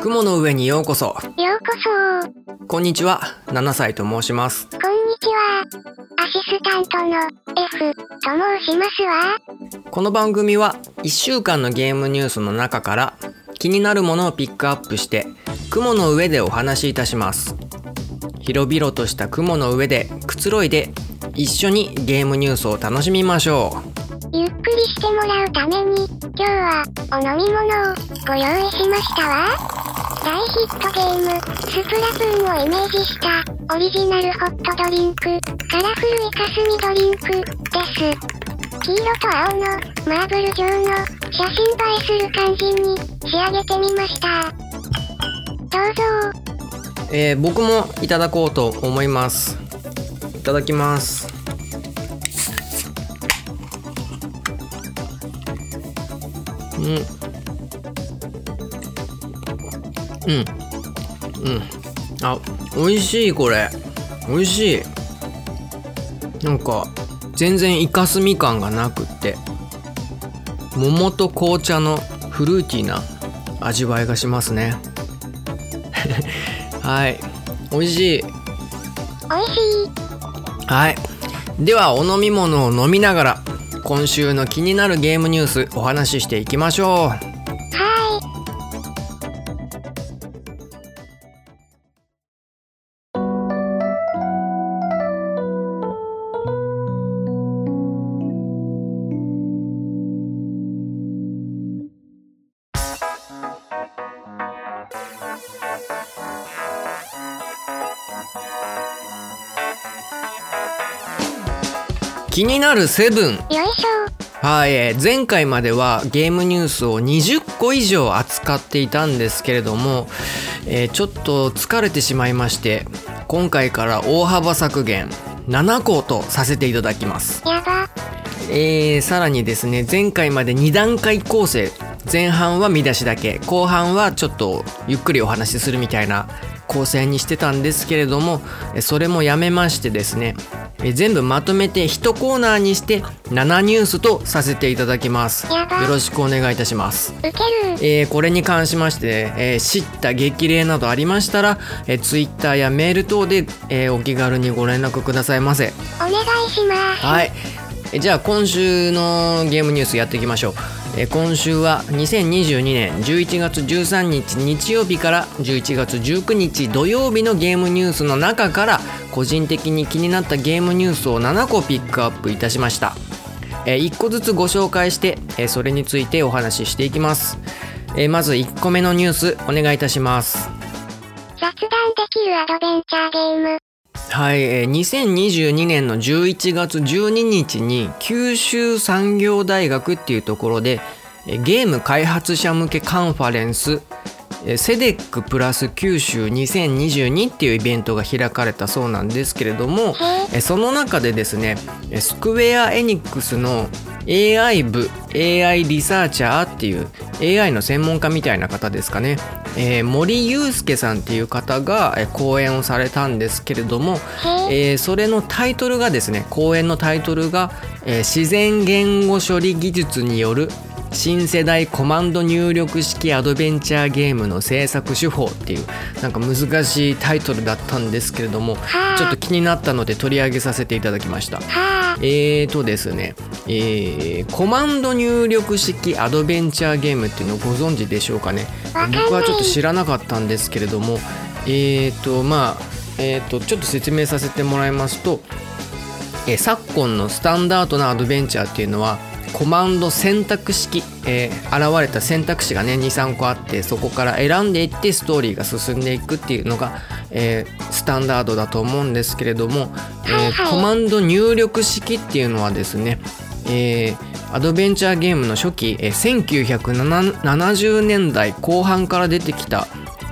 雲の上にようこそ。ようこそ。こんにちは。7歳と申します。こんにちは。アシスタントの F と申しますわ。この番組は1週間のゲームニュースの中から気になるものをピックアップして雲の上でお話しいたします。広々とした雲の上でくつろいで一緒にゲームニュースを楽しみましょゆっくりしてもらうために今日はお飲み物をご用意しましたわ。大ヒットゲームスプラトゥーンをイメージしたオリジナルホットドリンクカラフルイカスミドリンクです。黄色と青のマーブル状の写真映えする感じに仕上げてみました。どうぞ。う、えー僕もいただこうと思います。いただきます。うん。うん。うん。あ美味しいこれ。美味しい。なんか全然イカスミ感がなくって。桃と紅茶のフルーティーな味わいがしますね。はい。美味しい。おいしい。はい。ではお飲み物を飲みながら今週の気になるゲームニュースお話ししていきましょう。気になるセブン。よいしょ。はい、えー前回まではゲームニュースを20個以上扱っていたんですけれども、えーちょっと疲れてしまいまして今回から大幅削減7個とさせていただきます、やば。えーさらにですね前回まで2段階構成前半は見出しだけ後半はちょっとゆっくりお話しするみたいな構成にしてたんですけれどもえそれもやめましてですねえ全部まとめて1コーナーにして7ニュースとさせていただきます。よろしくお願いいたします。えーこれに関しまして、えー知った激励などありましたら、えー、Twitter やメール等で、えーお気軽にご連絡くださいませ。お願いします。はい。えじゃあ今週のゲームニュースやっていきましょうえ今週は2022年11月13日日曜日から11月19日土曜日のゲームニュースの中から個人的に気になったゲームニュースを7個ピックアップいたしました。え1個ずつご紹介してえそれについてお話ししていきます。えまず1個目のニュースお願いいたします。雑談できるアドベンチャーゲーム。はい、えー2022年の11月12日に九州産業大学っていうところでゲーム開発者向けカンファレンスセデックプラス九州2022っていうイベントが開かれたそうなんですけれどもえーその中でですねえースクウェア・エニックスの AI 部 AI リサーチャーっていう AI の専門家みたいな方ですかね、えー森祐介さんっていう方がえー講演をされたんですけれども、えーそれのタイトルがですね講演のタイトルが、えー自然言語処理技術による新世代コマンド入力式アドベンチャーゲームの制作手法っていうなんか難しいタイトルだったんですけれどもはあ。ちょっと気になったので取り上げさせていただきました。はあ。えーとですね、えーコマンド入力式アドベンチャーゲームっていうのをご存知でしょうかね。僕はちょっと知らなかったんですけれどもえーとまあえーとちょっと説明させてもらいますと、えー昨今のスタンダードなアドベンチャーっていうのはコマンド選択式、えー現れた選択肢がね23個あってそこから選んでいってストーリーが進んでいくっていうのが、えースタンダードだと思うんですけれども、えーはいはい。コマンド入力式っていうのはですね、えーアドベンチャーゲームの初期、えー1970年代後半から出てきた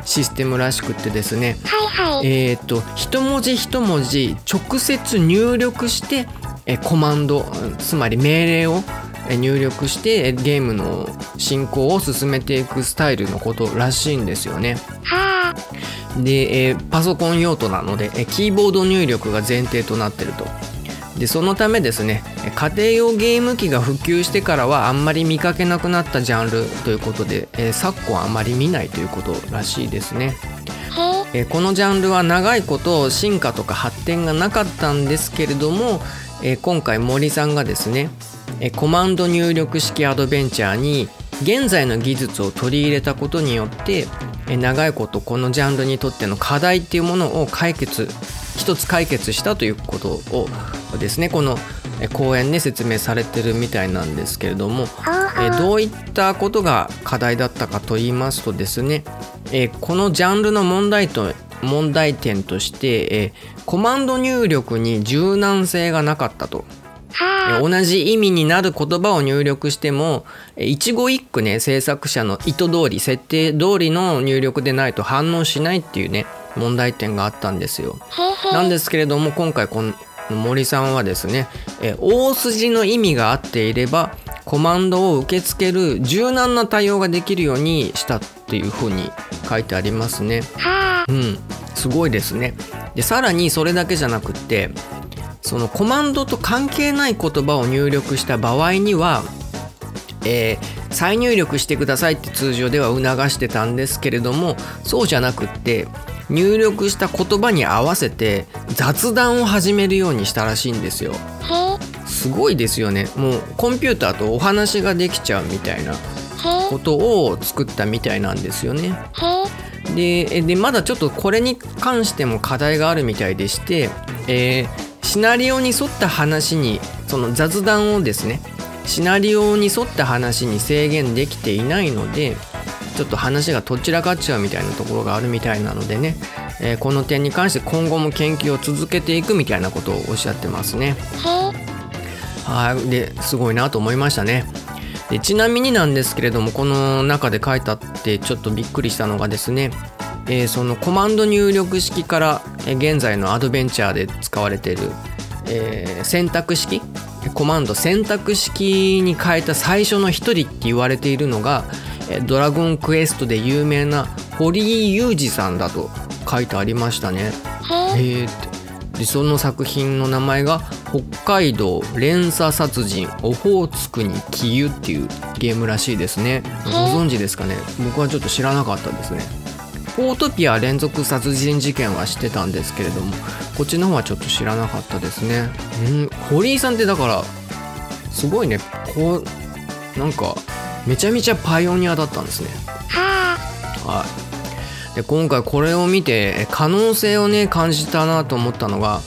システムらしくってですね、はいはい。えー、と一文字一文字直接入力してえーコマンドつまり命令をえー入力してゲームの進行を進めていくスタイルのことらしいんですよね。で、パソコン用途なので、キーボード入力が前提となってると。でそのためですね家庭用ゲーム機が普及してからはあんまり見かけなくなったジャンルということで、えー昨今あまり見ないということらしいですね。えーこのジャンルは長いこと進化とか発展がなかったんですけれども、えー今回森さんがですね、えーコマンド入力式アドベンチャーに現在の技術を取り入れたことによって、えー長いことこのジャンルにとっての課題っていうものを解決一つ解決したということをですねこのえー講演で説明されてるみたいなんですけれども。えーどういったことが課題だったかと言いますとですね、えーこのジャンルの問題と問題点として、えーコマンド入力に柔軟性がなかったと、同じ意味になる言葉を入力してもえー一語一句ね制作者の意図通り設定通りの入力でないと反応しないっていうね問題点があったんですよ。なんですけれども今回この森さんはですね、えー大筋の意味が合っていればコマンドを受け付ける柔軟な対応ができるようにしたっていうふうに書いてありますね。はあ、うん、すごいですね。でさらにそれだけじゃなくってそのコマンドと関係ない言葉を入力した場合には、えー再入力してくださいって通常では促してたんですけれどもそうじゃなくって入力した言葉に合わせて雑談を始めるようにしたらしいんですよ。すごいですよね。もうコンピューターとお話ができちゃうみたいなへことを作ったみたいなんですよね。でえでまだちょっとこれに関しても課題があるみたいでして、えーシナリオに沿った話にその雑談をですねシナリオに沿った話に制限できていないのでちょっと話がとっちらかっちゃうみたいなところがあるみたいなのでね、えーこの点に関して今後も研究を続けていくみたいなことをおっしゃってますね。はいですごいなと思いましたねでちなみになんですけれどもこの中で書いてあってちょっとびっくりしたのがですね、えーそのコマンド入力式からえー現在のアドベンチャーで使われている、えー選択式コマンド選択式に変えた最初の一人って言われているのがえードラゴンクエストで有名な堀井雄二さんだと書いてありましたね。へえ、でその作品の名前が「北海道連鎖殺人オホーツクに消ゆ」っていうゲームらしいですね。ご存知ですかね？僕はちょっと知らなかったですねポートピア連続殺人事件は知ってたんですけれどもこっちの方はちょっと知らなかったですね。うん堀井さんってだからすごいね。こうなんかめちゃめちゃパイオニアだったんですね。はあ、はい、で今回これを見てえ可能性をね感じたなと思ったのが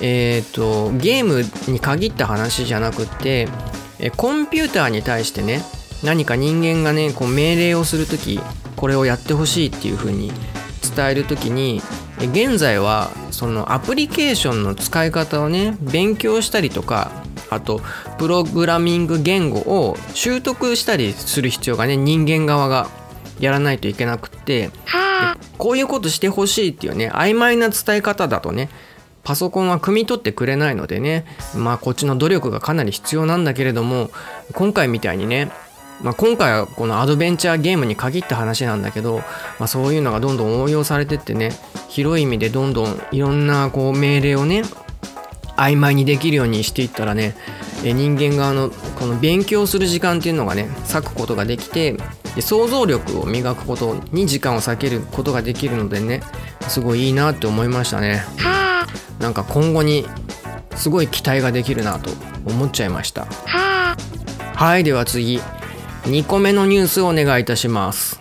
えっ、とゲームに限った話じゃなくってえコンピューターに対してね何か人間がねこう命令をする時これをやってほしいっていう風に伝える時にえ現在はそのアプリケーションの使い方をね勉強したりとかあとプログラミング言語を習得したりする必要がね人間側がやらないといけなくってはあ、こういうことしてほしいっていうね曖昧な伝え方だとねパソコンは汲み取ってくれないのでねまあこっちの努力がかなり必要なんだけれども今回みたいにねまあ、今回はこのアドベンチャーゲームに限った話なんだけど、まあ、そういうのがどんどん応用されてってね広い意味でどんどんいろんなこう命令をね曖昧にできるようにしていったらねえ人間側のこの勉強する時間っていうのがね割くことができてで想像力を磨くことに時間を割けることができるのでねすごいいいなって思いましたね。はなんか今後にすごい期待ができるなと思っちゃいました。はいでは次2個目のニュースをお願いいたします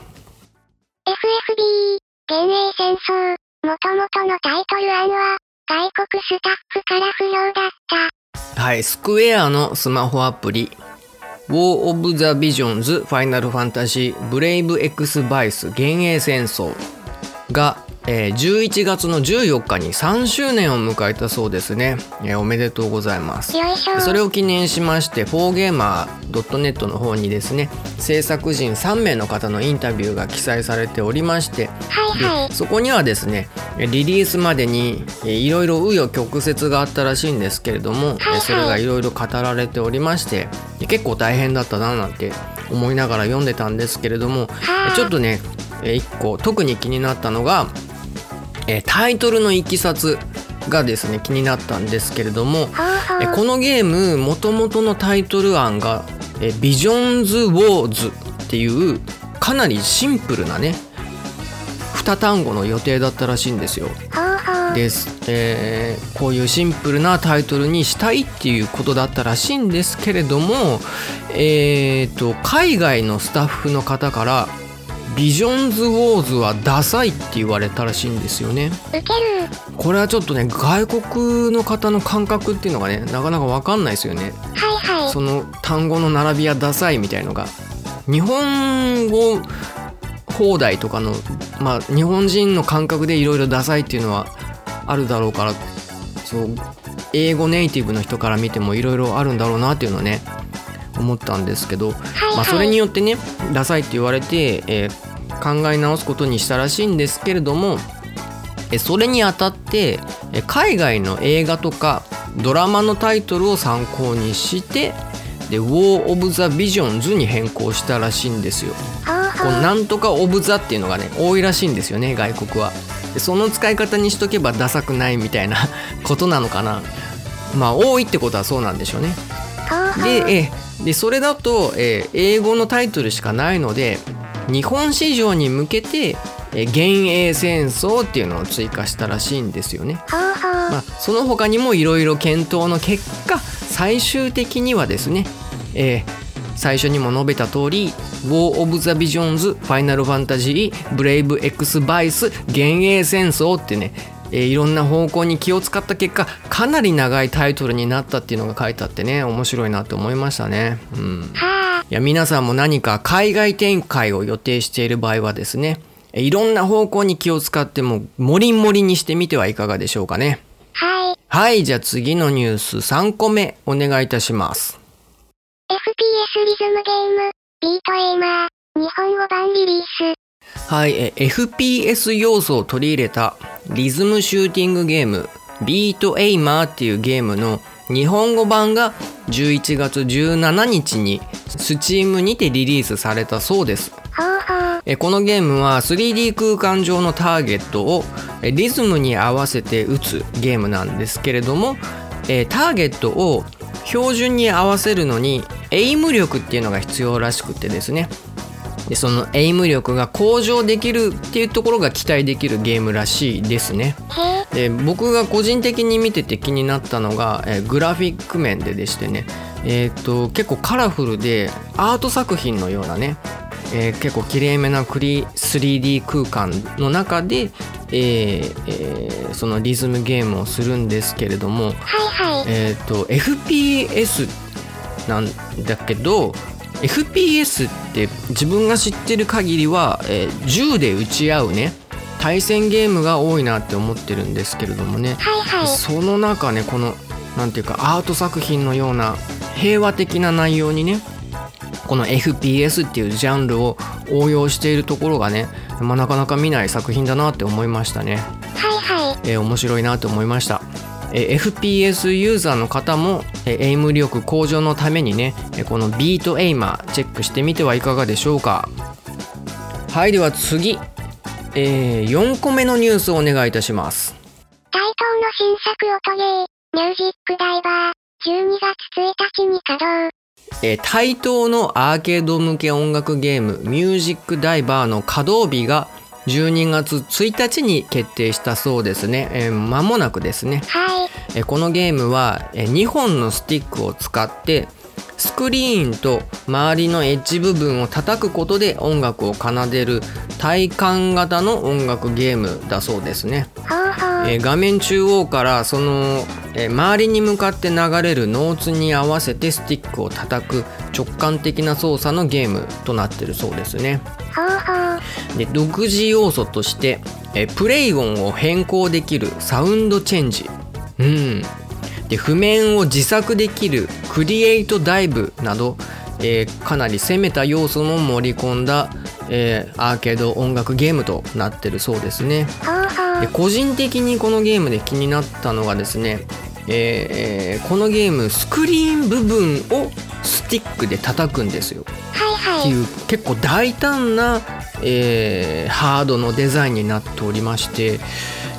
FFB、幻影戦争、もともとのタイトル案は、外国スタッフから不良だった。はい、スクエアのスマホアプリ War of the Visions Final Fantasy Brave X Vice 幻影戦争が、えー11月の14日に3周年を迎えたそうですね、えーおめでとうございます。それを記念しまして 4gamer.net の方にですね制作陣3名の方のインタビューが記載されておりましてはいはい。そこにはですねリリースまでにえーいろいろ紆余曲折があったらしいんですけれども、はいはいえーそれがいろいろ語られておりましてで結構大変だったななんて思いながら読んでたんですけれども、ちょっとねえー一個特に気になったのが、えータイトルのいきさつがですね気になったんですけれども。えこのゲームもともとのタイトル案が「えビジョンズ・ウォーズ」っていうかなりシンプルなね2単語の予定だったらしいんですよ。です、えーこういうシンプルなタイトルにしたいっていうことだったらしいんですけれども、えー、と海外のスタッフの方から「ビジョンズ・ウォーズはダサい」って言われたらしいんですよね。これはちょっとね外国の方の感覚っていうのがねなかなか分かんないですよね。はいはい。その単語の並びはダサいみたいのが日本語放題とかのまあ日本人の感覚でいろいろダサいっていうのはあるだろうからそう英語ネイティブの人から見てもいろいろあるんだろうなっていうのをね思ったんですけど。まあ、それによってねダサいって言われて、えー考え直すことにしたらしいんですけれどもえそれにあたってえ海外の映画とかドラマのタイトルを参考にしてで「War of the Visions」に変更したらしいんですよ。こうなんとかオブザっていうのがね多いらしいんですよね外国はでその使い方にしとけばダサくないみたいな ことなのかなまあ多いってことはそうなんでしょうね。でえでそれだと、えー英語のタイトルしかないので日本市場に向けて「えー幻影戦争」っていうのを追加したらしいんですよね。ほうほう。まあ、その他にもいろいろ検討の結果最終的にはですね、えー最初にも述べた通り「War of the Visions」「Final Fantasy」「Brave X Vice」「幻影戦争」ってね、えーいろんな方向に気を使った結果かなり長いタイトルになったっていうのが書いてあってね面白いなって思いましたね。うんはあ。いや皆さんも何か海外展開を予定している場合はですねえいろんな方向に気を使ってもモリンモリにしてみてはいかがでしょうかねはい。はいじゃあ次のニュース3個目お願いいたします FPS リズムゲーム、ビートエイマー、日本語版リリース。はいえ FPS 要素を取り入れたリズムシューティングゲームビートエイマーっていうゲームの日本語版が11月17日に Steam にてリリースされたそうです。このゲームは 3D 空間上のターゲットをえリズムに合わせて打つゲームなんですけれどもえターゲットを標準に合わせるのにエイム力っていうのが必要らしくてですねでそのエイム力が向上できるっていうところが期待できるゲームらしいですね。で僕が個人的に見てて気になったのが、えーグラフィック面ででしてね、えー、と結構カラフルでアート作品のようなね、えー結構きれいめなクリ 3D 空間の中で、えーえーそのリズムゲームをするんですけれども、はいはい。えー、と FPS なんだけど FPS って自分が知ってる限りは、えー銃で撃ち合うね対戦ゲームが多いなって思ってるんですけれどもね、はいはい。その中ねこのなんていうかアート作品のような平和的な内容にねこの FPS っていうジャンルを応用しているところがね、まあ、なかなか見ない作品だなって思いましたね。はいはい。えー面白いなと思いました、えー FPS ユーザーの方も、えーエイム力向上のためにねえーこのビートエイマーチェックしてみてはいかがでしょうか。はいでは次、え4個目のニュースをお願いいたします。タイトーの新作音ゲー、ミュージックダイバー、12月1日に稼働。えータイトーのアーケード向け音楽ゲームミュージックダイバーの稼働日が12月1日に決定したそうですね、えー間もなくですねはい。えーこのゲームはえー2本のスティックを使ってスクリーンと周りのエッジ部分を叩くことで音楽を奏でる体感型の音楽ゲームだそうですね。えー画面中央からその、えー周りに向かって流れるノーツに合わせてスティックを叩く直感的な操作のゲームとなってるそうですね。で独自要素として、えプレイ音を変更できるサウンドチェンジ、うん、で譜面を自作できるクリエイトダイブなど、えーかなり攻めた要素も盛り込んだ、えーアーケード音楽ゲームとなってるそうですね。で個人的にこのゲームで気になったのがですね、えーこのゲームスクリーン部分をスティックで叩くんですよ。はい。っていう結構大胆な、えーハードのデザインになっておりまして、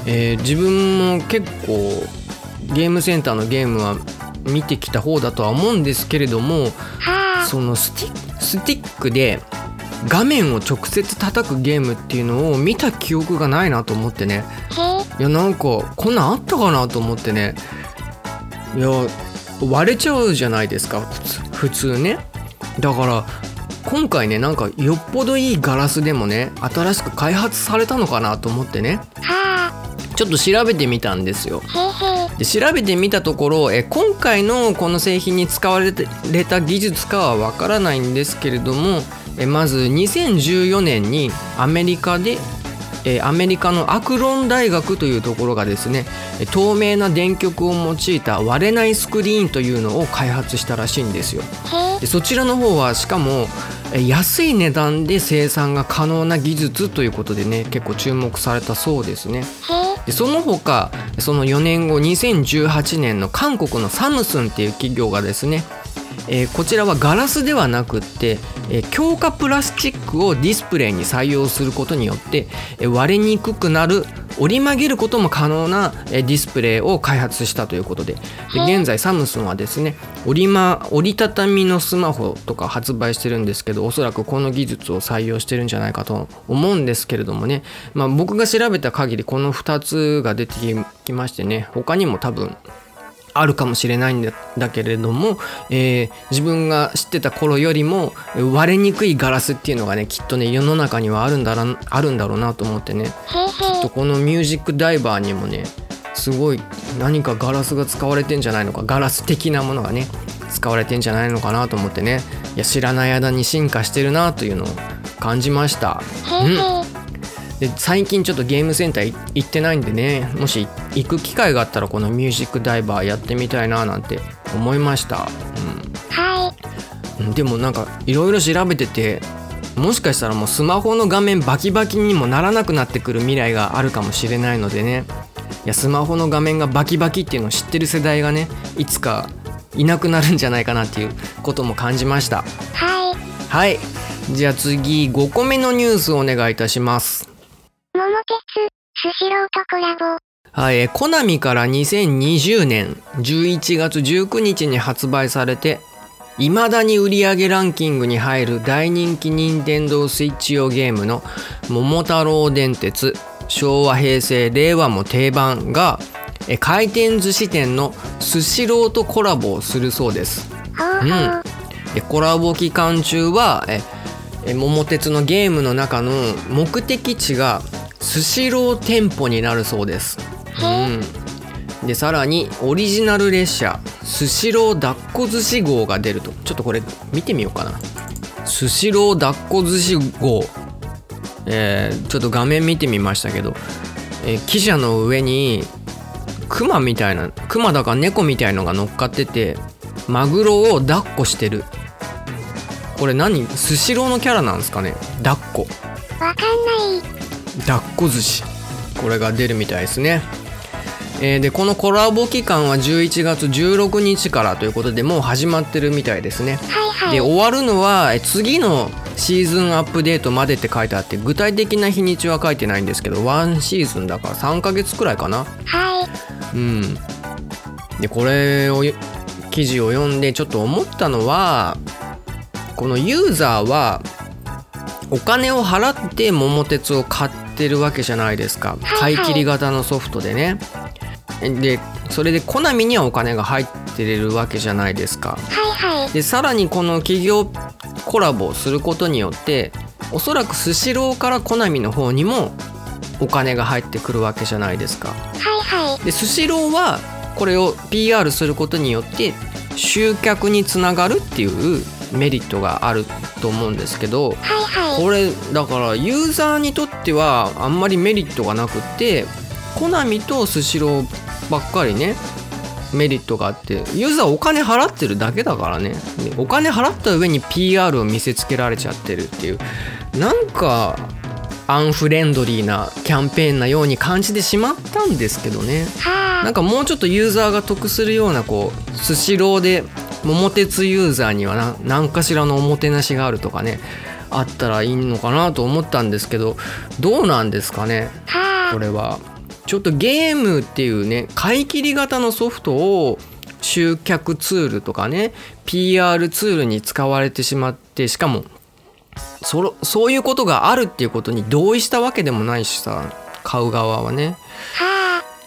えー自分も結構ゲームセンターのゲームは見てきた方だとは思うんですけれどもはあ。そのスティックで画面を直接叩くゲームっていうのを見た記憶がないなと思ってね。いやなんかこんなんあったかなと思ってねいや割れちゃうじゃないですか普通普通ねだから今回ねなんかよっぽどいいガラスでもね新しく開発されたのかなと思ってねはちょっと調べてみたんですよ。で調べてみたところえ今回のこの製品に使われた技術かはわからないんですけれどもえまず2014年にアメリカでえアメリカのアクロン大学というところがですねえ透明な電極を用いた割れないスクリーンというのを開発したらしいんですよ。でそちらの方はしかもえ安い値段で生産が可能な技術ということでね結構注目されたそうですね。でその他その4年後2018年の韓国のサムスンっていう企業がですね、えーこちらはガラスではなくって、えー強化プラスチックをディスプレイに採用することによって、えー割れにくくなる折り曲げることも可能な、えーディスプレイを開発したということでで現在サムスンはですね折り,、ま、折りたたみのスマホとか発売してるんですけどおそらくこの技術を採用してるんじゃないかと思うんですけれどもね、まあ、僕が調べた限りこの2つが出てきましてね他にも多分あるかもしれないんだけれども、えー自分が知ってた頃よりも割れにくいガラスっていうのがねきっとね世の中にはあるんだらあるんだろうなと思ってねきっとこのミュージックダイバーにもねすごい何かガラスが使われてんじゃないのかガラス的なものがね使われてんじゃないのかなと思ってねいや知らない間に進化してるなというのを感じました。へえ。で最近ちょっとゲームセンターい行ってないんでね。もし行く機会があったらこのミュージックダイバーやってみたいななんて思いました、はうん、でもなんかいろいろ調べててもしかしたらもうスマホの画面バキバキにもならなくなってくる未来があるかもしれないのでね。いやスマホの画面がバキバキっていうのを知ってる世代がねいつかいなくなるんじゃないかなっていうことも感じました。い。はい。はい。じゃあ次5個目のニュースをお願いいたしますスシローとコラボ。はい、えーコナミから2020年11月19日に発売されて未だに売り上げランキングに入る大人気任天堂スイッチ用ゲームの「桃太郎電鉄」昭和平成令和も定番がえー回転寿司店のスシローとコラボをするそうです。ほうほう。でコラボ期間中はええ桃鉄のゲームの中の目的地がスシロー店舗になるそうです。うん、でさらにオリジナル列車スシロー抱っこ寿司号が出ると。ちょっとこれ見てみようかな。スシロー抱っこ寿司号。えーちょっと画面見てみましたけど、えー汽車の上にクマみたいなクマだか猫みたいのが乗っかっててマグロを抱っこしてる。これ何？スシローのキャラなんですかね？抱っこ。わかんない。抱っこ寿司。これが出るみたいですね、えーでこのコラボ期間は11月16日からということでもう始まってるみたいですね。はいはい。で終わるのはえ次のシーズンアップデートまでって書いてあって具体的な日にちは書いてないんですけど1シーズンだから3ヶ月くらいかな。はい。うん。でこれを記事を読んでちょっと思ったのはこのユーザーはお金を払って桃鉄を買ってるわけじゃないですか。はいはい。買い切り型のソフトでね。でそれでコナミにはお金が入ってるわけじゃないですか。はいはい。でさらにこの企業コラボをすることによっておそらくスシローからコナミの方にもお金が入ってくるわけじゃないですか。はいはい。でスシローはこれを PR することによって集客につながるっていうメリットがあると思うんですけど。これだからユーザーにとってはあんまりメリットがなくってコナミとスシローばっかりねメリットがあってユーザーお金払ってるだけだからねでお金払った上に PR を見せつけられちゃってるっていうなんかアンフレンドリーなキャンペーンなように感じてしまったんですけどねはあ。なんかもうちょっとユーザーが得するようなこうスシローで桃鉄ユーザーにはな何かしらのおもてなしがあるとかねあったらいいのかなと思ったんですけどどうなんですかねはあ。これはちょっとゲームっていうね買い切り型のソフトを集客ツールとかね PR ツールに使われてしまってしかもそそういうことがあるっていうことに同意したわけでもないしさ買う側はね。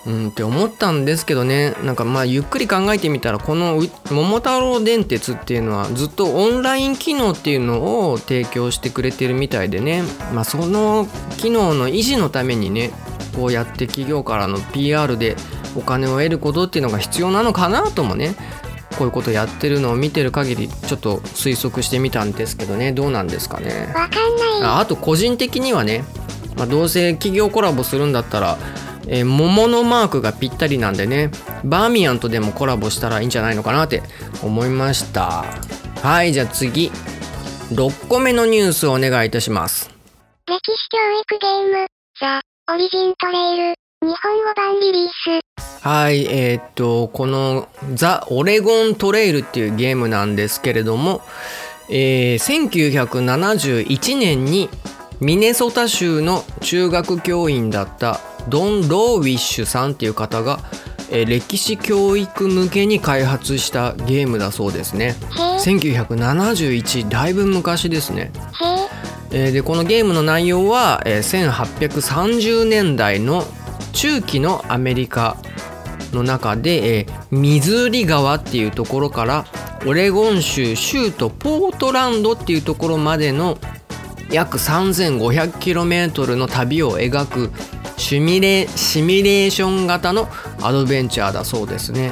はあ。うんって思ったんですけどねなんかまあゆっくり考えてみたらこのう桃太郎電鉄っていうのはずっとオンライン機能っていうのを提供してくれてるみたいでねまあその機能の維持のためにねこうやって企業からの PR でお金を得ることっていうのが必要なのかなともねこういうことやってるのを見てる限りちょっと推測してみたんですけどねどうなんですかねわかんない。ああと個人的にはね、まあ、どうせ企業コラボするんだったら、えー桃のマークがぴったりなんでねバーミヤンとでもコラボしたらいいんじゃないのかなって思いました。はいじゃあ次。6個目のニュースをお願いいたします。歴史教育ゲーム、ザ・オリジントレイル、日本語版リリース。はいえーっとこの「ザ・オレゴントレイル」っていうゲームなんですけれども、えー1971年にミネソタ州の中学教員だったドン・ローウィッシュさんっていう方が、えー歴史教育向けに開発したゲームだそうですね。へえ、1971だいぶ昔ですね。えーでこのゲームの内容は、えー1830年代の中期のアメリカの中で、えーミズーリ川っていうところからオレゴン州州都ポートランドっていうところまでの約 3500km の旅を描くシミュレシミュレーション型のアドベンチャーだそうですね。へ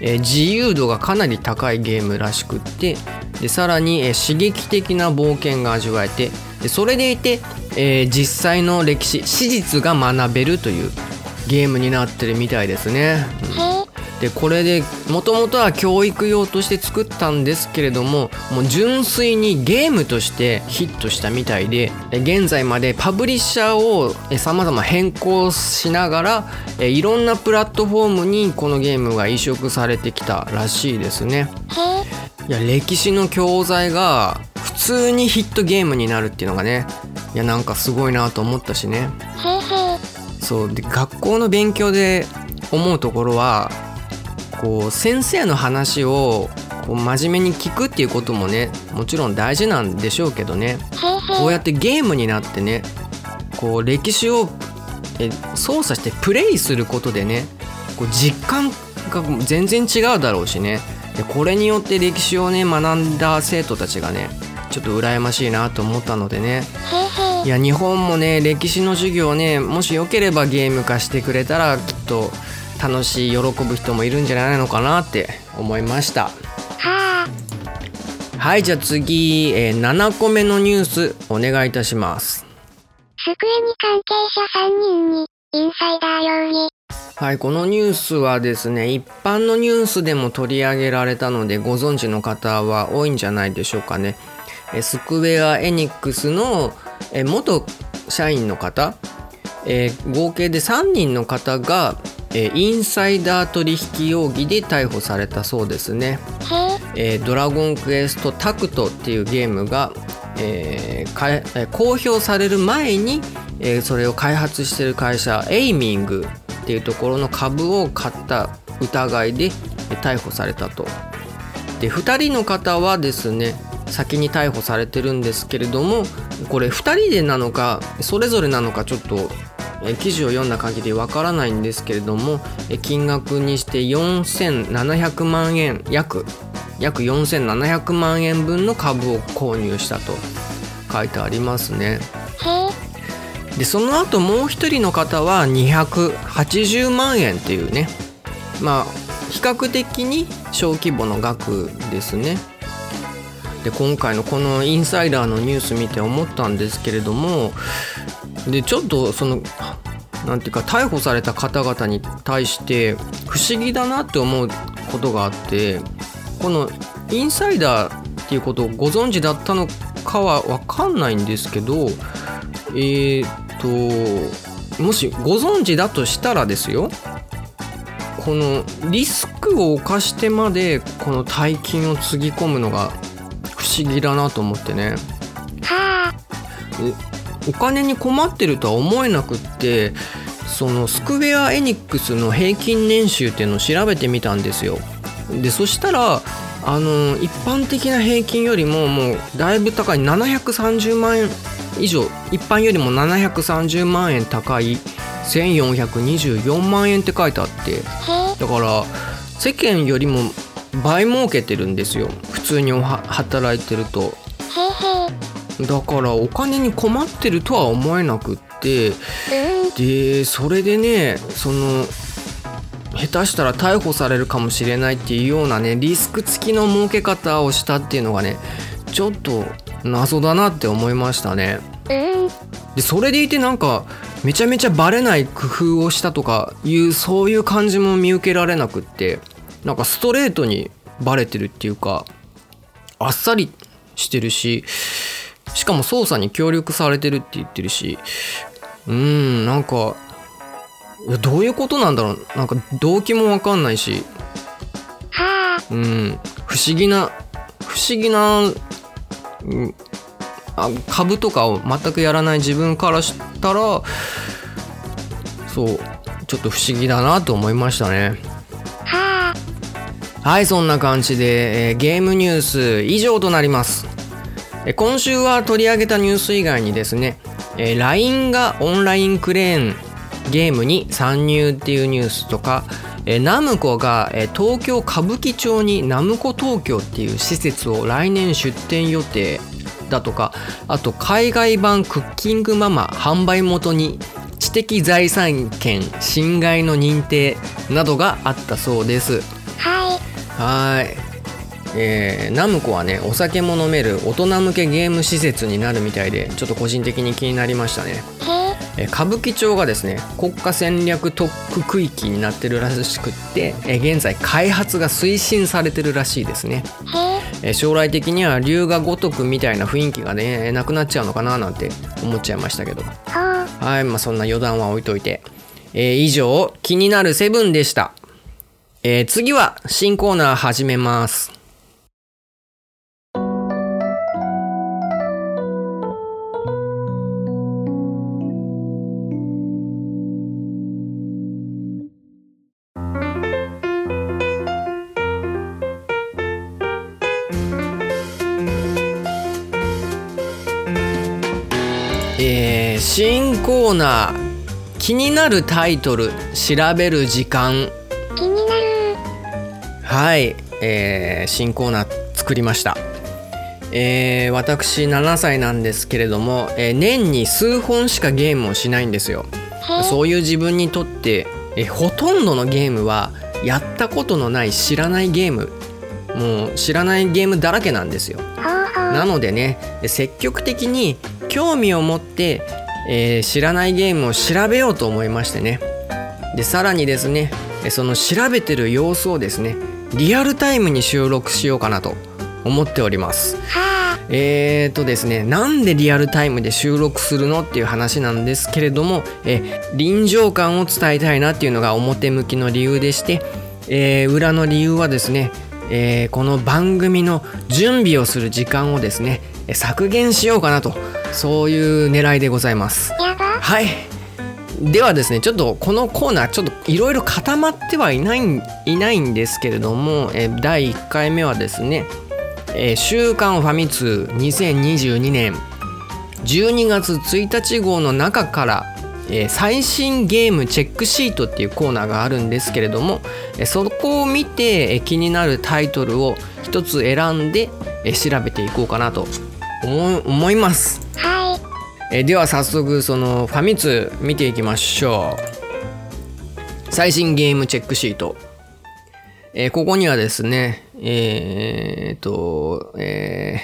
え、えー自由度がかなり高いゲームらしくってでさらに、えー刺激的な冒険が味わえてでそれでいて、えー実際の歴史史実が学べるというゲームになってるみたいですね。うんでこれでもともとは教育用として作ったんですけれどももう純粋にゲームとしてヒットしたみたいでえ現在までパブリッシャーをさまざま変更しながらえいろんなプラットフォームにこのゲームが移植されてきたらしいですね。いや歴史の教材が普通にヒットゲームになるっていうのがねいやなんかすごいなと思ったしね。そうで学校の勉強で思うところはこう先生の話をこう真面目に聞くっていうこともねもちろん大事なんでしょうけどね。こうやってゲームになってねこう歴史をえ操作してプレイすることでねこう実感が全然違うだろうしね。でこれによって歴史をね学んだ生徒たちがねちょっと羨ましいなと思ったのでね。いや日本もね歴史の授業をねもしよければゲーム化してくれたらきっと楽しい喜ぶ人もいるんじゃないのかなって思いました。はいじゃあ次、えー7個目のニュースお願いいたします。スクエニ関係者3人に、インサイダー容疑。はいこのニュースはですね一般のニュースでも取り上げられたのでご存知の方は多いんじゃないでしょうかね。えースクエア・エニックスのえー元社員の方。えー合計で3人の方が、えーインサイダー取引容疑で逮捕されたそうですね。へえ、えードラゴンクエストタクトっていうゲームが、えー公表される前に、えーそれを開発してる会社エイミングっていうところの株を買った疑いでえー逮捕されたと。で2人の方はですね先に逮捕されてるんですけれどもこれ2人でなのかそれぞれなのかちょっとえー記事を読んだ限りわからないんですけれどもえー金額にして4700万円約約4700万円分の株を購入したと書いてありますね。でその後もう一人の方は280万円っていうねまあ比較的に小規模の額ですね。で今回のこのインサイダーのニュース見て思ったんですけれどもでちょっとそのなんていうか逮捕された方々に対して不思議だなって思うことがあってこのインサイダーっていうことをご存知だったのかは分かんないんですけどえー、ともしご存知だとしたらですよこのリスクを冒してまでこの大金をつぎ込むのが不思議だなと思ってね。はあ、お金に困ってるとは思えなくってそのスクウェア・エニックスの平均年収っていうのを調べてみたんですよ。でそしたらあの一般的な平均よりももうだいぶ高い730万円以上一般よりも730万円高い1424万円って書いてあって。だから世間よりも倍儲けてるんですよ。普通に働いてるとだからお金に困ってるとは思えなくってでそれでねその下手したら逮捕されるかもしれないっていうようなねリスク付きの儲け方をしたっていうのがねちょっと謎だなって思いましたね。でそれでいてなんかめちゃめちゃバレない工夫をしたとかいうそういう感じも見受けられなくってなんかストレートにバレてるっていうかあっさりしてるししかも捜査に協力されてるって言ってるしうんなんかどういうことなんだろう？なんか動機もわかんないし。うん。不思議な不思議な、うん、あ株とかを全くやらない自分からしたらそうちょっと不思議だなと思いましたね。はいそんな感じで、えー、ゲームニュース以上となります今週は取り上げたニュース以外にですね、えー、LINE がオンラインクレーンゲームに参入っていうニュースとか、えー、ナムコが、えー、東京歌舞伎町にナムコ東京っていう施設を来年出店予定だとかあと海外版クッキングママ販売元に知的財産権侵害の認定などがあったそうです。はい。はいえー、ナムコはねお酒も飲める大人向けゲーム施設になるみたいでちょっと個人的に気になりましたね、えー、歌舞伎町がですね国家戦略特区区域になってるらしくって、えー、現在開発が推進されてるらしいですね、え将来的には龍が如くみたいな雰囲気がねなくなっちゃうのかななんて思っちゃいましたけど。はいまあそんな余談は置いといて、え以上気になるセブンでした、え次は新コーナー始めますコーナー気になるタイトル調べる時間。気になる。はい、えー、新コーナー作りました。えー、私7歳なんですけれども、えー、年に数本しかゲームをしないんですよ。そういう自分にとって、えー、ほとんどのゲームはやったことのない知らないゲーム。もう知らないゲームだらけなんですよ。なのでね積極的に興味を持ってえー、知らないゲームを調べようと思いましてね。でさらにですねその調べてる様子をですねリアルタイムに収録しようかなと思っております。えーとですねなんでリアルタイムで収録するのっていう話なんですけれども、え臨場感を伝えたいなっていうのが表向きの理由でして、えー、裏の理由はですね、えー、この番組の準備をする時間をですね削減しようかなとそういう狙いでございます。はい。ではですねちょっとこのコーナーちょっといろいろ固まってはいないいないんですけれども、え第1回目はですね「えー、週刊ファミ通2022年12月1日号」の中からえー、最新ゲームチェックシートっていうコーナーがあるんですけれども、えー、そこを見て、えー、気になるタイトルを一つ選んで、え調べていこうかなと思思います。はい。えでは早速そのファミ通見ていきましょう。最新ゲームチェックシート。えー、ここにはですね、えー、っと、え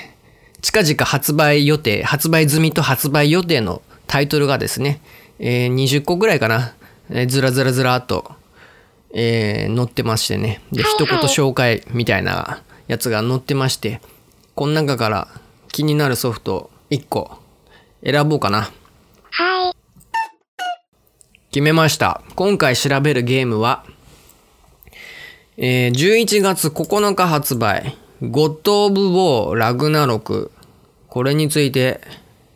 ー、近々発売予定、発売済みと発売予定のタイトルがですね、えー、20個ぐらいかな、えー、ずらずらずらっと、えー、載ってましてね。で、一言紹介みたいなやつが載ってまして、この中から気になるソフト1個選ぼうかな。はい。決めました。今回調べるゲームは、えー、11月9日発売、ゴッド・オブ・ウォー・ラグナロク。これについて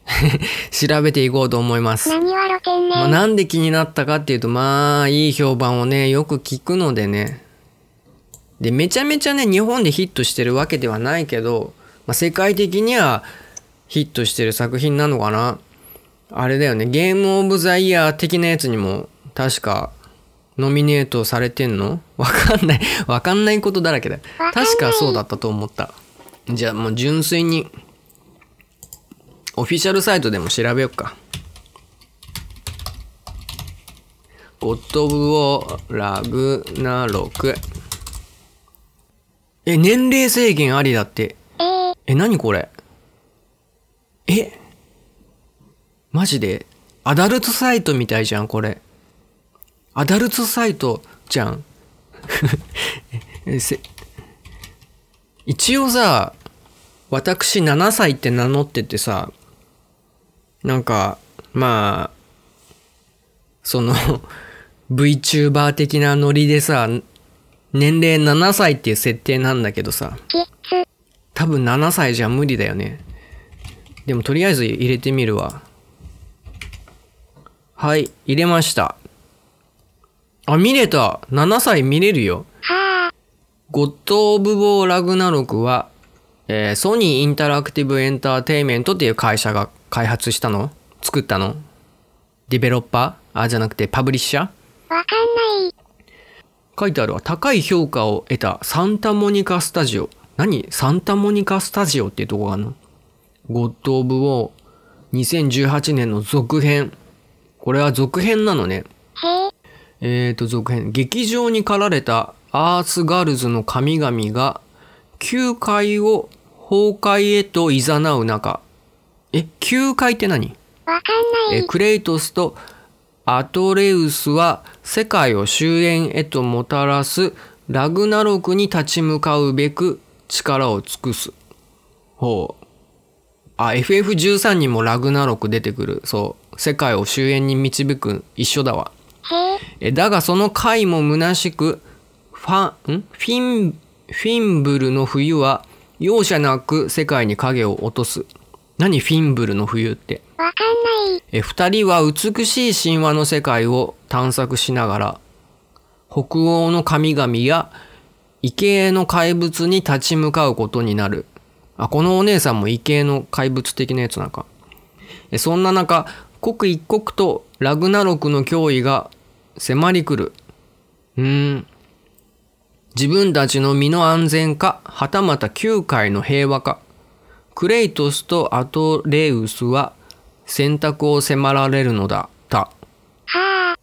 調べていこうと思います。何は露天まあ、然。なんで気になったかっていうとまあいい評判をねよく聞くのでね。でめちゃめちゃね日本でヒットしてるわけではないけど、まあ、世界的にはヒットしてる作品なのかな。あれだよねゲームオブザイヤー的なやつにも確かノミネートされてんの？わかんない。わかんないことだらけだ。確かそうだったと思った。じゃあもう純粋にオフィシャルサイトでも調べようかゴッド・オブ・ウォー・ラグナロク。え、年齢制限ありだって。えー、え、何これ？え？マジで？アダルトサイトみたいじゃん、これ。アダルトサイトじゃん。一応さ、私7歳って名乗っててさ、なんか、まあ、その VTuber 的なノリでさ、年齢7歳っていう設定なんだけどさ、多分7歳じゃ無理だよね。でもとりあえず入れてみるわ。はい、入れました。あ、見れた !7 歳見れるよ。はあ。ゴッド・オブ・ウォー・ラグナロクは、えーソニー・インタラクティブ・エンターテイメントっていう会社が開発したの？作ったの？ディベロッパー？あ、じゃなくてパブリッシャー？わかんない。書いてあるわ。高い評価を得たサンタモニカスタジオ。何？サンタモニカスタジオっていうとこがあるの？ゴッド・オブ・ウォー。2018年の続編。これは続編なのね。へえ？えーと続編。劇場に駆られたアースガールズの神々が球界を崩壊へと誘う中え球界って何？わかんない。えクレイトスとアトレウスは世界を終焉へともたらすラグナロクに立ち向かうべく力を尽くす。ほう。あ、FF13 にもラグナロク出てくる。そう。世界を終焉に導く一緒だわ。えだがその回も虚しくファンん？フィンフィンブルの冬は容赦なく世界に影を落とす何フィンブルの冬って？わかんない。え二人は美しい神話の世界を探索しながら北欧の神々や異形の怪物に立ち向かうことになる。あこのお姉さんも異形の怪物的なやつなんか。えそんな中刻一刻とラグナロクの脅威が迫り来る。うーん。自分たちの身の安全かはたまた旧界の平和かクレイトスとアトレウスは選択を迫られるのだ。ったはあ。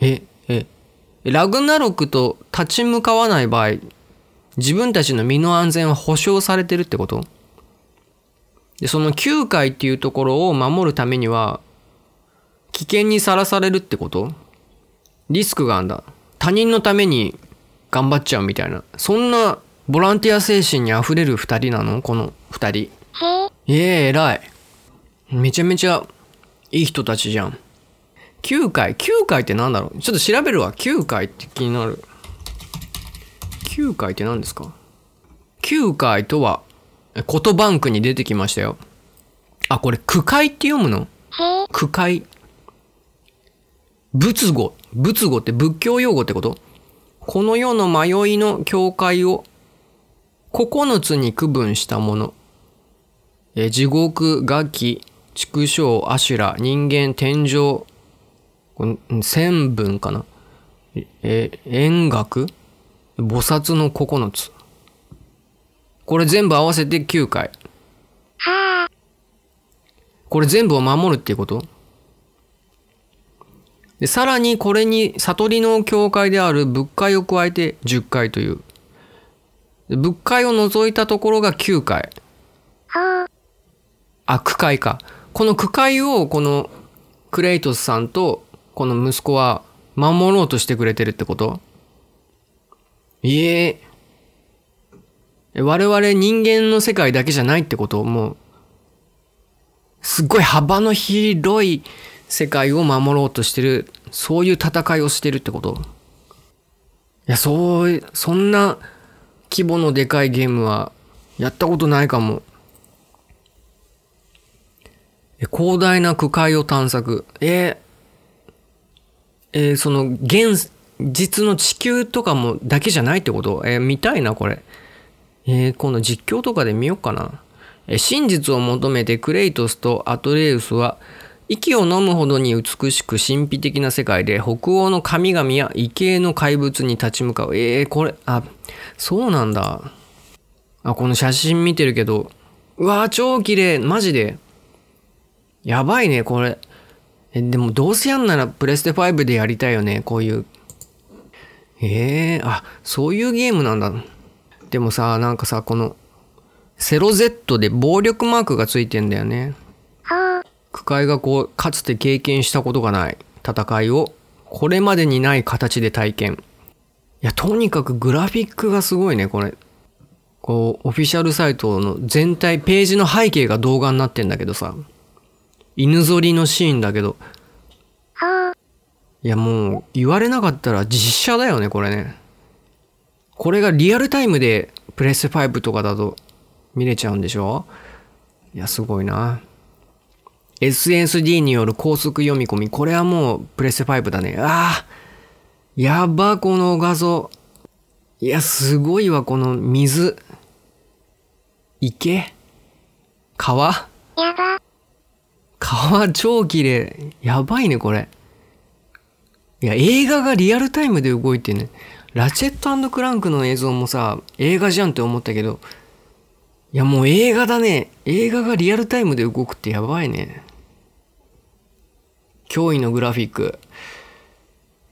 ええ。ラグナロクと立ち向かわない場合自分たちの身の安全は保証されてるってこと？でその9回っていうところを守るためには危険にさらされるってこと？リスクがあんだ。他人のために頑張っちゃうみたいな。そんなボランティア精神にあふれる2人なの？この2人。へえ？ええ偉い。めちゃめちゃいい人たちじゃん。9回。9回ってなんだろう？ちょっと調べるわ。9回って気になる。9回って何ですか？9回とはえコトバンクに出てきましたよ。あこれ句会って読むの？句会。仏語。仏語って仏教用語ってこと？この世の迷いの境界を9つに区分したものえ地獄、餓鬼、畜生、阿修羅、人間、天上、これ千分かなえ円覚？菩薩の9つ。これ全部合わせて9回。はあ。これ全部を守るっていうこと？でさらにこれに悟りの境界である仏界を加えて10回という。で仏界を除いたところが9回。ほう。あ、区会か。この区会をこのクレイトスさんとこの息子は守ろうとしてくれてるってこと？いえ。え我々人間の世界だけじゃないってこと？もう、すっごい幅の広い世界を守ろうとしてる、そういう戦いをしてるってこと？いや、そう、そんな規模のでかいゲームはやったことないかも。広大な区会を探索。えーえーその現実の地球とかもだけじゃないってこと？えー見たいな、これ。えー今度実況とかで見ようかな。え真実を求めてクレイトスとアトレウスは息を飲むほどに美しく神秘的な世界で北欧の神々や異形の怪物に立ち向かう。えー、これ、あ、そうなんだ。あ、この写真見てるけど、うわー超綺麗マジで。やばいね、これ。え、でもどうせやんならプレステ5でやりたいよね、こういう。えー、あ、そういうゲームなんだ。でもさ、なんかさ、この、セロ Z で暴力マークがついてんだよね。ほう。区会がこう、かつて経験したことがない戦いを、これまでにない形で体験。いや、とにかくグラフィックがすごいね、これ。こう、オフィシャルサイトの全体、ページの背景が動画になってんだけどさ。犬ぞりのシーンだけど。いやもう言われなかったら実写だよね、これね。これがリアルタイムでプレステ5とかだと見れちゃうんでしょ？いや、すごいな。SSD による高速読み込み。これはもうプレステ5だね。ああやば、この画像。いや、すごいわ、この水。池？川？やば。川？超綺麗。やばいね、これ。いや、映画がリアルタイムで動いてね。ラチェットクランクの映像もさ、映画じゃんって思ったけど、いや、もう映画だね。映画がリアルタイムで動くってやばいね。驚異のグラフィック。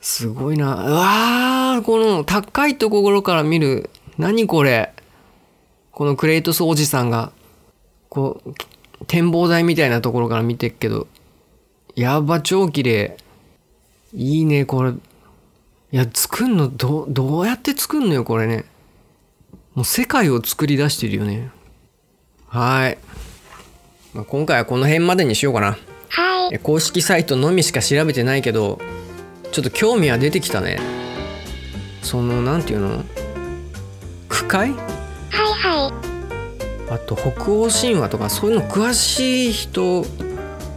すごいな。うわー、この高いところから見る。何これ。このクレイトスおじさんが、こう、展望台みたいなところから見てっけど、やば、超綺麗。いいね、これ。いや、作んの、ど、どうやって作んのよ、これね。もう世界を作り出してるよね。はい。まあ、今回はこの辺までにしようかな。はい。え公式サイトのみしか調べてないけど、ちょっと興味は出てきたね。その、なんていうの？区会？はいはい。あと北欧神話とかそういうの詳しい人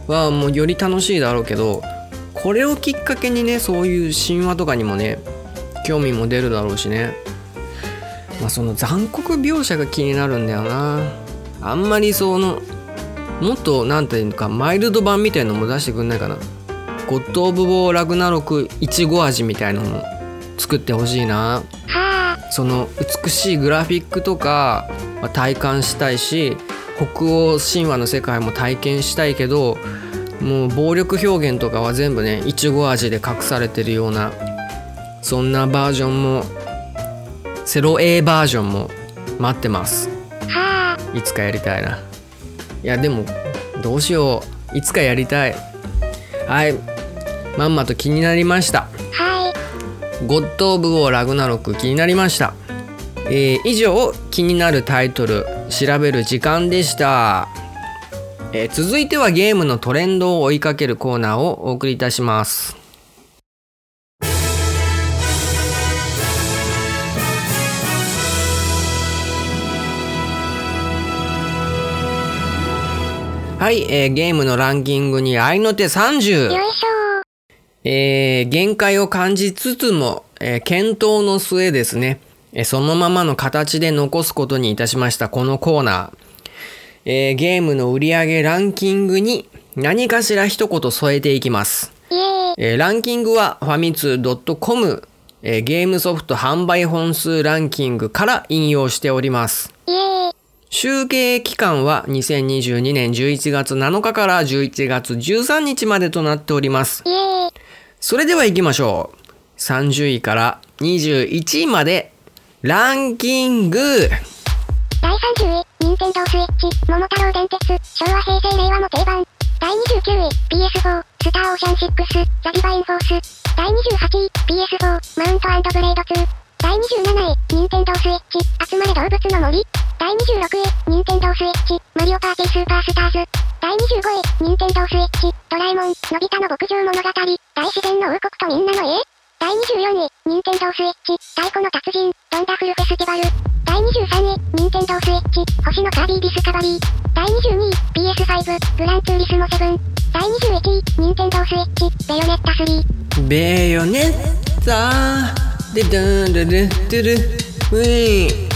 はもうより楽しいだろうけどこれをきっかけにねそういう神話とかにもね興味も出るだろうしねまあその残酷描写が気になるんだよなあんまりそのもっとなんていうのかマイルド版みたいのも出してくんないかなゴッド・オブ・ウォー・ラグナロクいちご味みたいなのも作ってほしいなはあ。その美しいグラフィックとか、まあ体感したいし北欧神話の世界も体験したいけどもう暴力表現とかは全部ねいちご味で隠されてるようなそんなバージョンもセロ A バージョンも待ってますはあ。いつかやりたいないやでもどうしよう。いつかやりたい。はい。まんまと気になりました。はい。ゴッド・オブ・ウォー・ラグナロク気になりました、えー以上気になるタイトル調べる時間でした、えー続いてはゲームのトレンドを追いかけるコーナーをお送りいたしますはい、えーゲームのランキングに合いの手30よいしょえー限界を感じつつも、えー検討の末ですね、えーそのままの形で残すことにいたしましたこのコーナー、えーゲームの売り上げランキングに何かしら一言添えていきます。えーランキングはファミツー .com、えーゲームソフト販売本数ランキングから引用しております。集計期間は2022年11月7日から11月13日までとなっております。それでは行きましょう。30位から21位までランキング第30位、任天堂スイッチ、桃太郎電鉄、昭和平成令和の定番。第29位、PS4、スターオーシャン6、ザ・ディバインフォース。第28位、PS4、マウントブレード2。第27位、任天堂スイッチ、集まれ動物の森。第26位、任天堂スイッチ、マリオパーティースーパースターズ。第25位、任天堂スイッチ、ドラえもん、のび太の牧場物語。大自然の王国とみんなの家。第24位、任天堂スイッチ、太鼓の達人、ワンダフルフェスティバル。第23位、任天堂スイッチ、星のカービィディスカバリー。第22位、PS5、グランツーリスモ7。第21位、ニンテンドースイッチ、ベヨネッタ3。ベヨネッタでドゥンドゥルドゥルウィーン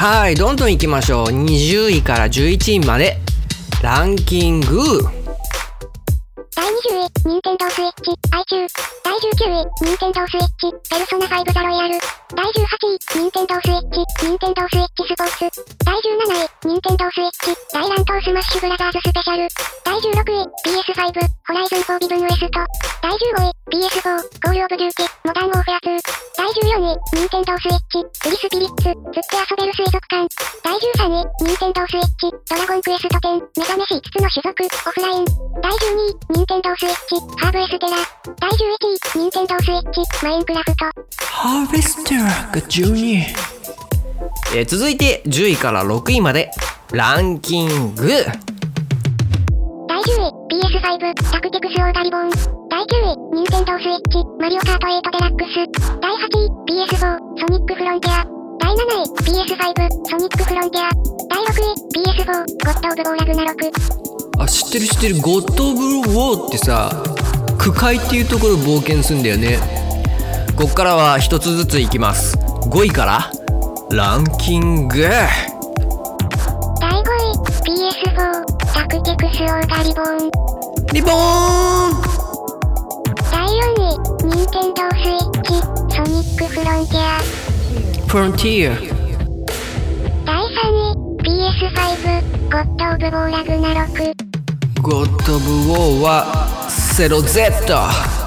はいどんどんいきましょう。20位から11位まで。ランキング。第20位、ニンテンドースイッチ、IQ。第19位、ニンテンドースイッチ、ペルソナ5ザロイヤル。第18位、ニンテンドースイッチ、ニンテンドースイッチスポーツ。第17位、ニンテンドースイッチ、大乱闘スマッシュブラザーズスペシャル。第16位、PS5、ホライズンフォビドゥンウエスト。第15位、PS4、コールオブデューティ、モダンウォーフェア2。第14位、ニンテンドースイッチ、釣りスピリッツ、釣って遊べる水族館。第13位、ニンテンドースイッチ、ドラゴンクエスト10、目覚めし5つの種族、オフライン。第12位、ニンテンドースイッチ、ハーヴェステラ。第11位、ニンテンドースイッチ、マインクラフト。ハーヴェステラが12えー続いて10位から6位までランキング第10位、PS5、タクティクスオーガリボン。第9位、ニンテンドースイッチ、マリオカート8デラックス。第8位、PS4、ソニックフロンティア。第7位、PS5、ソニックフロンティア。第6位、PS4、ゴッドオブボーラグナロク。あ知ってる知ってるゴッド・オブ・ウォーってさ区会っていうところ冒険すんだよねここからは一つずついきます。5位からランキング。第5位 PS4 タクティクスオーダリボン。リボーン！第4位任天堂スイッチソニックフロンティア。フロンティア。第3位 PS5 ゴッド・オブ・ウォー・ラグナロク。ゴッド・オブ・ウォーはセロ・ゼット。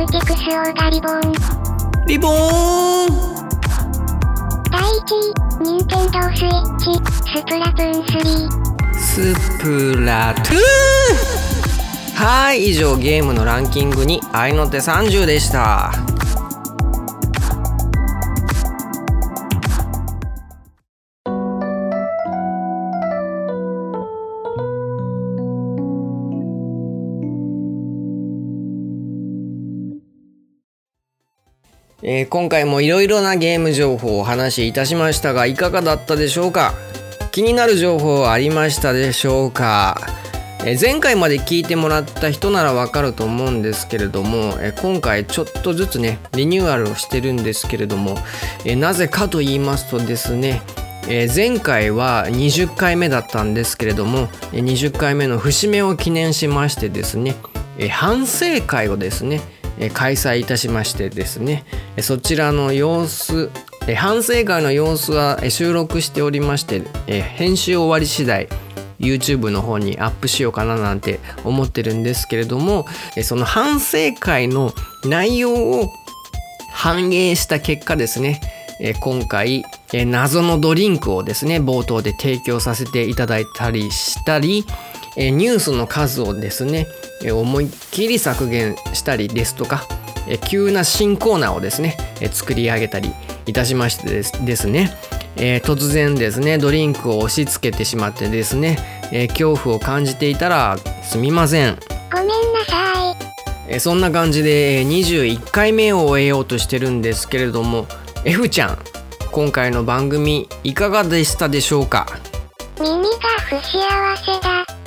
チ、タクティクスオーガリボン。リボーン第1位、ニンテンドースイッチ、スプラトゥーン3。スプラトゥーンはい以上ゲームのランキングに愛の手30でしたえー今回もいろいろなゲーム情報をお話しいたしましたがいかがだったでしょうか？気になる情報ありましたでしょうか？えー前回まで聞いてもらった人ならわかると思うんですけれどもえー今回ちょっとずつねリニューアルをしてるんですけれどもえなぜかと言いますとですねえ前回は20回目だったんですけれども20回目の節目を記念しましてですねえ反省会をですね開催いたしましてですねそちらの様子反省会の様子は収録しておりまして編集終わり次第 YouTube の方にアップしようかななんて思ってるんですけれどもその反省会の内容を反映した結果ですね、今回、謎のドリンクをですね冒頭で提供させていただいたりしたり、ニュースの数をですね、思いっきり削減したりですとか、えー急な新コーナーをですね、えー作り上げたりいたしましてですね、えー突然ですねドリンクを押し付けてしまってですね、えー恐怖を感じていたらすみませんごめんなさい。えーそんな感じでえー21回目を終えようとしてるんですけれども F ちゃん今回の番組いかがでしたでしょうか？耳が不幸せだ。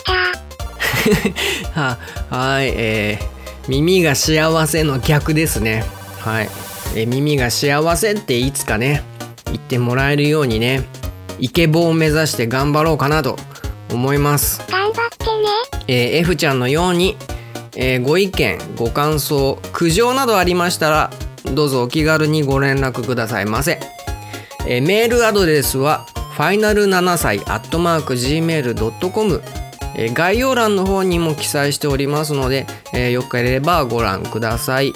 ははい、えー耳が幸せの逆ですね。はい、えー耳が幸せっていつかね言ってもらえるようにねイケボを目指して頑張ろうかなと思います。頑張ってね。えー F ちゃんのように、えーご意見ご感想苦情などありましたらどうぞお気軽にご連絡くださいませ、えーメールアドレスはファイナル7歳アットマーク Gmail.com えー概要欄の方にも記載しておりますので、えーよければご覧ください、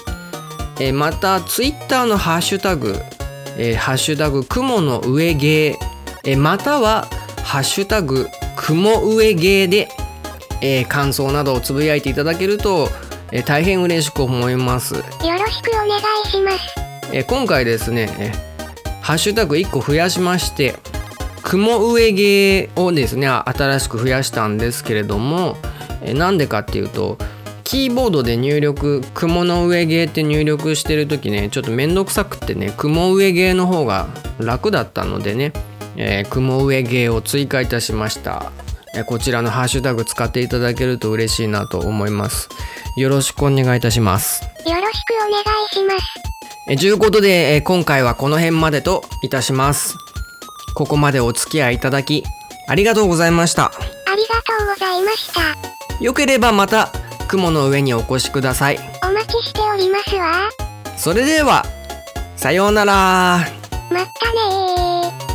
えーまたツイッターのハッシュタグ「えーハッシュタグ雲の上芸」えーまたは「ハッシュタグ雲上芸」でえー感想などをつぶやいていただけると、えー大変嬉しく思います、よろしくお願いします。えー今回ですね、えーハッシュタグ1個増やしまして雲上芸をですね新しく増やしたんですけれども、えーなんでかっていうとキーボードで入力雲の上芸って入力してる時ねちょっと面倒くさくってね雲上芸の方が楽だったのでね、えー雲上芸を追加いたしました、えーこちらのハッシュタグ使っていただけると嬉しいなと思います。よろしくお願いいたします。よろしくお願いします。えーということで、えー今回はこの辺までといたしますここまでお付き合いいただきありがとうございましたありがとうございました。よければまた雲の上にお越しくださいお待ちしておりますわ。それではさようならまったねー。